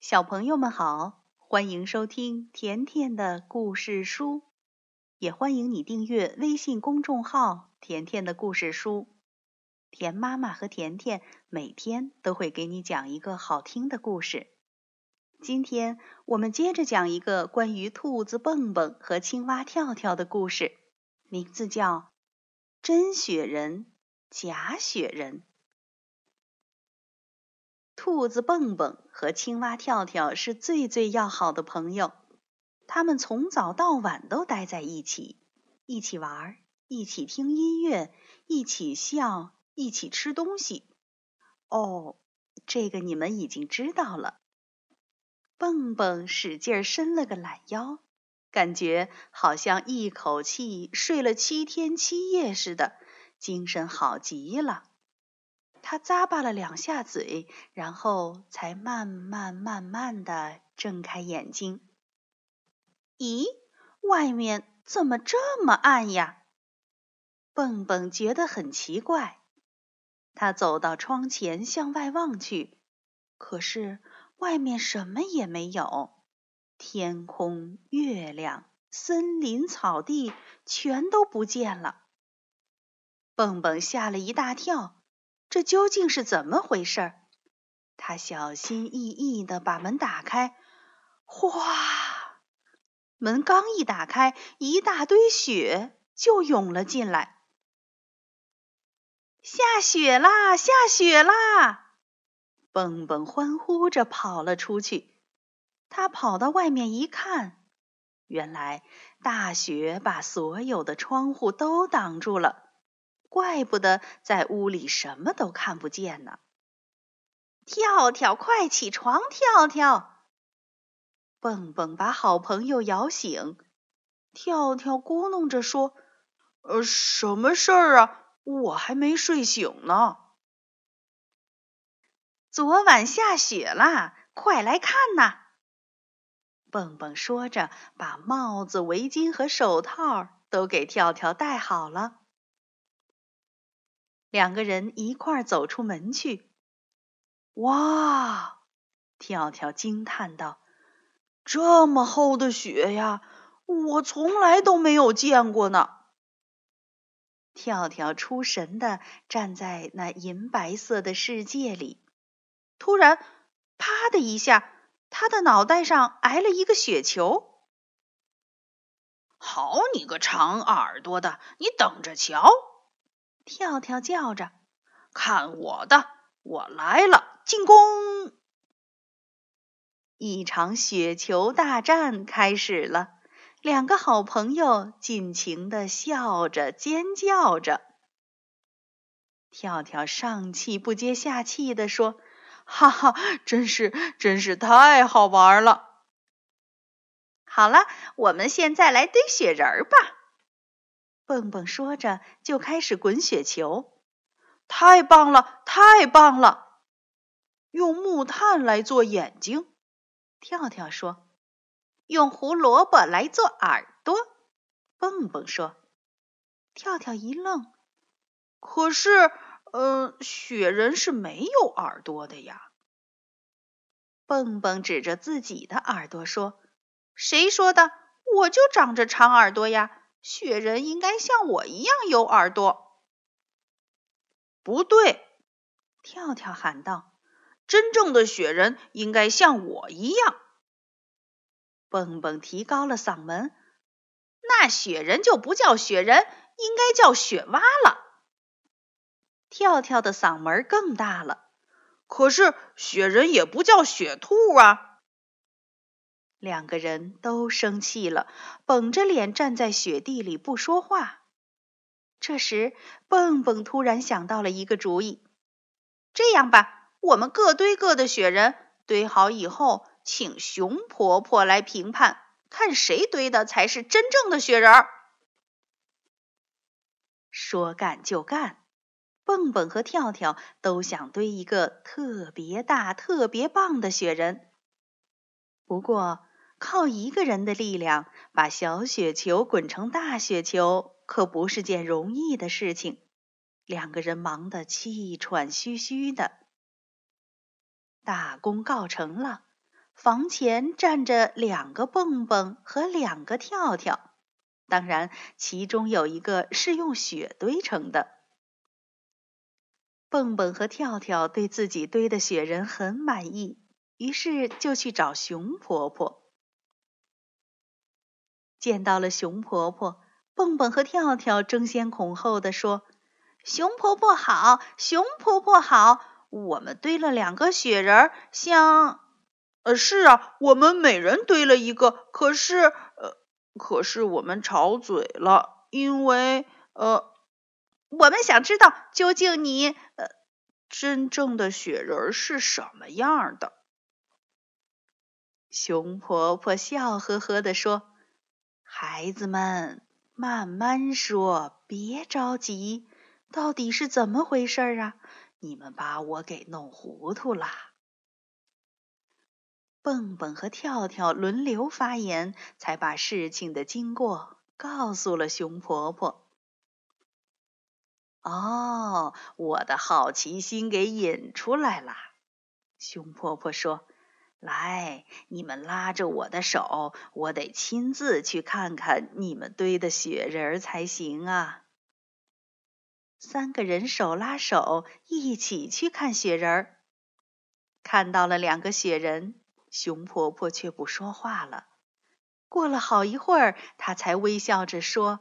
小朋友们好，欢迎收听甜甜的故事书，也欢迎你订阅微信公众号“甜甜的故事书”。甜妈妈和甜甜每天都会给你讲一个好听的故事。今天我们接着讲一个关于兔子蹦蹦和青蛙跳跳的故事，名字叫《真雪人，假雪人》。兔子蹦蹦和青蛙跳跳是最最要好的朋友，他们从早到晚都待在一起，一起玩，一起听音乐，一起笑，一起吃东西。哦，这个你们已经知道了。蹦蹦使劲伸了个懒腰，感觉好像一口气睡了七天七夜似的，精神好极了。他咂巴了两下嘴，然后才慢慢慢慢的睁开眼睛。咦，外面怎么这么暗呀？蹦蹦觉得很奇怪。他走到窗前，向外望去，可是外面什么也没有，天空、月亮、森林、草地全都不见了。蹦蹦吓了一大跳。这究竟是怎么回事？他小心翼翼地把门打开，哗！门刚一打开，一大堆雪就涌了进来。下雪啦！下雪啦！蹦蹦欢呼着跑了出去。他跑到外面一看，原来大雪把所有的窗户都挡住了。怪不得在屋里什么都看不见呢。跳跳，快起床！跳跳，蹦蹦把好朋友摇醒。跳跳咕哝着说：“呃，什么事儿啊？我还没睡醒呢。”昨晚下雪啦，快来看呐！蹦蹦说着，把帽子、围巾和手套都给跳跳戴好了。两个人一块儿走出门去。哇！跳跳惊叹道：“这么厚的雪呀，我从来都没有见过呢！”跳跳出神的站在那银白色的世界里，突然，啪的一下，他的脑袋上挨了一个雪球。好你个长耳朵的，你等着瞧！跳跳叫着：“看我的，我来了！进攻！”一场雪球大战开始了，两个好朋友尽情的笑着、尖叫着。跳跳上气不接下气的说：“哈哈，真是真是太好玩了！好了，我们现在来堆雪人吧。”蹦蹦说着，就开始滚雪球。太棒了，太棒了！用木炭来做眼睛，跳跳说。用胡萝卜来做耳朵，蹦蹦说。跳跳一愣，可是，呃，雪人是没有耳朵的呀。蹦蹦指着自己的耳朵说：“谁说的？我就长着长耳朵呀！”雪人应该像我一样有耳朵。不对，跳跳喊道：“真正的雪人应该像我一样。”蹦蹦提高了嗓门：“那雪人就不叫雪人，应该叫雪蛙了。”跳跳的嗓门更大了：“可是雪人也不叫雪兔啊！”两个人都生气了，绷着脸站在雪地里不说话。这时，蹦蹦突然想到了一个主意：“这样吧，我们各堆各的雪人，堆好以后，请熊婆婆来评判，看谁堆的才是真正的雪人。”说干就干，蹦蹦和跳跳都想堆一个特别大、特别棒的雪人。不过，靠一个人的力量把小雪球滚成大雪球，可不是件容易的事情。两个人忙得气喘吁吁的。大功告成了，房前站着两个蹦蹦和两个跳跳，当然，其中有一个是用雪堆成的。蹦蹦和跳跳对自己堆的雪人很满意，于是就去找熊婆婆。见到了熊婆婆，蹦蹦和跳跳争先恐后的说：“熊婆婆好，熊婆婆好！我们堆了两个雪人，像……呃，是啊，我们每人堆了一个。可是，呃，可是我们吵嘴了，因为……呃，我们想知道究竟你……呃，真正的雪人是什么样的？”熊婆婆笑呵呵的说。孩子们，慢慢说，别着急。到底是怎么回事啊？你们把我给弄糊涂啦！蹦蹦和跳跳轮流发言，才把事情的经过告诉了熊婆婆。哦，我的好奇心给引出来了。熊婆婆说。来，你们拉着我的手，我得亲自去看看你们堆的雪人儿才行啊！三个人手拉手，一起去看雪人儿。看到了两个雪人，熊婆婆却不说话了。过了好一会儿，她才微笑着说：“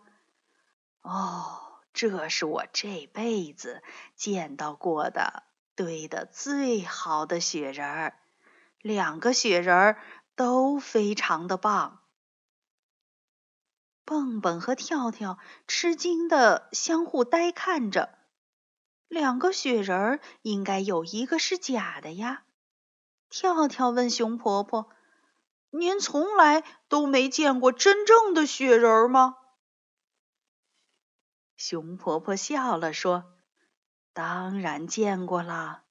哦，这是我这辈子见到过的堆的最好的雪人儿。”两个雪人儿都非常的棒。蹦蹦和跳跳吃惊的相互呆看着，两个雪人儿应该有一个是假的呀。跳跳问熊婆婆：“您从来都没见过真正的雪人吗？”熊婆婆笑了说：“当然见过了。”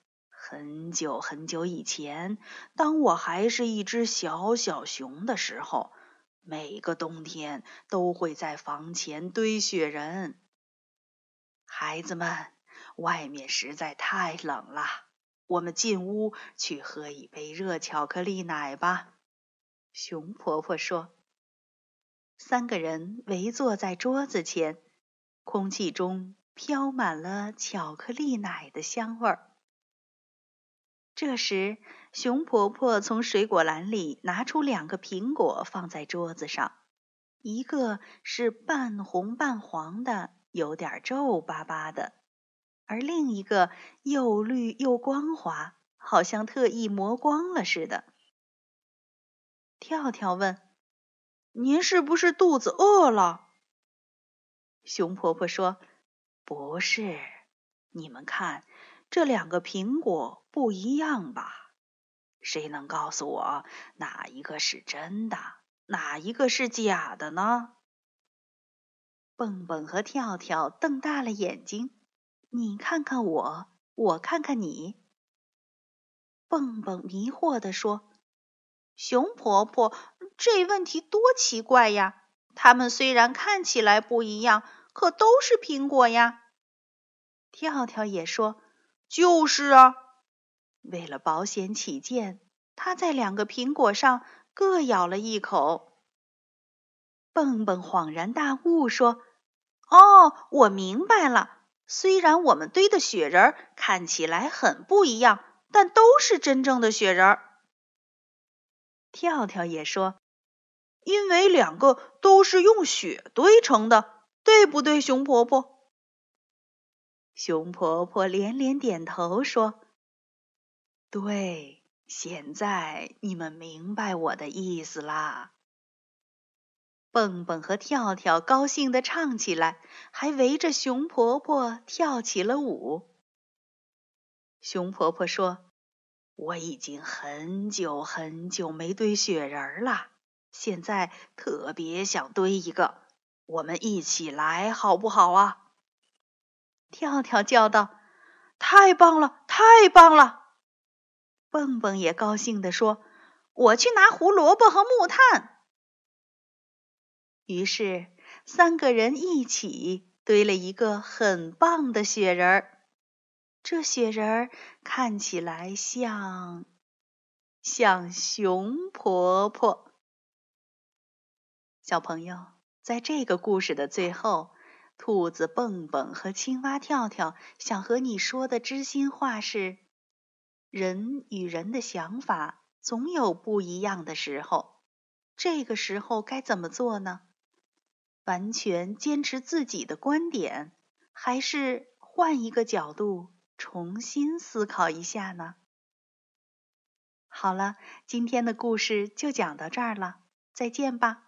很久很久以前，当我还是一只小小熊的时候，每个冬天都会在房前堆雪人。孩子们，外面实在太冷了，我们进屋去喝一杯热巧克力奶吧。”熊婆婆说。三个人围坐在桌子前，空气中飘满了巧克力奶的香味儿。这时，熊婆婆从水果篮里拿出两个苹果，放在桌子上。一个是半红半黄的，有点皱巴巴的；而另一个又绿又光滑，好像特意磨光了似的。跳跳问：“您是不是肚子饿了？”熊婆婆说：“不是，你们看。”这两个苹果不一样吧？谁能告诉我哪一个是真的，哪一个是假的呢？蹦蹦和跳跳瞪大了眼睛，你看看我，我看看你。蹦蹦迷惑地说：“熊婆婆，这问题多奇怪呀！它们虽然看起来不一样，可都是苹果呀。”跳跳也说。就是啊，为了保险起见，他在两个苹果上各咬了一口。蹦蹦恍然大悟，说：“哦，我明白了。虽然我们堆的雪人看起来很不一样，但都是真正的雪人。”跳跳也说：“因为两个都是用雪堆成的，对不对，熊婆婆？”熊婆婆连连点头说：“对，现在你们明白我的意思啦。”蹦蹦和跳跳高兴地唱起来，还围着熊婆婆跳起了舞。熊婆婆说：“我已经很久很久没堆雪人了，现在特别想堆一个，我们一起来好不好啊？”跳跳叫道：“太棒了，太棒了！”蹦蹦也高兴地说：“我去拿胡萝卜和木炭。”于是三个人一起堆了一个很棒的雪人儿。这雪人儿看起来像……像熊婆婆。小朋友，在这个故事的最后，兔子蹦蹦和青蛙跳跳想和你说的知心话是：人与人的想法总有不一样的时候，这个时候该怎么做呢？完全坚持自己的观点，还是换一个角度重新思考一下呢？好了，今天的故事就讲到这儿了，再见吧。